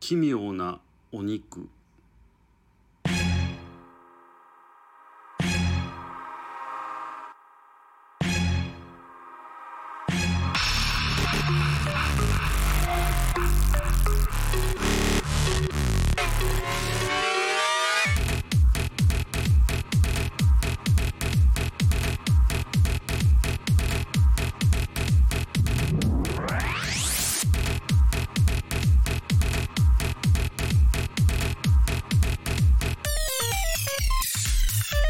奇妙なお肉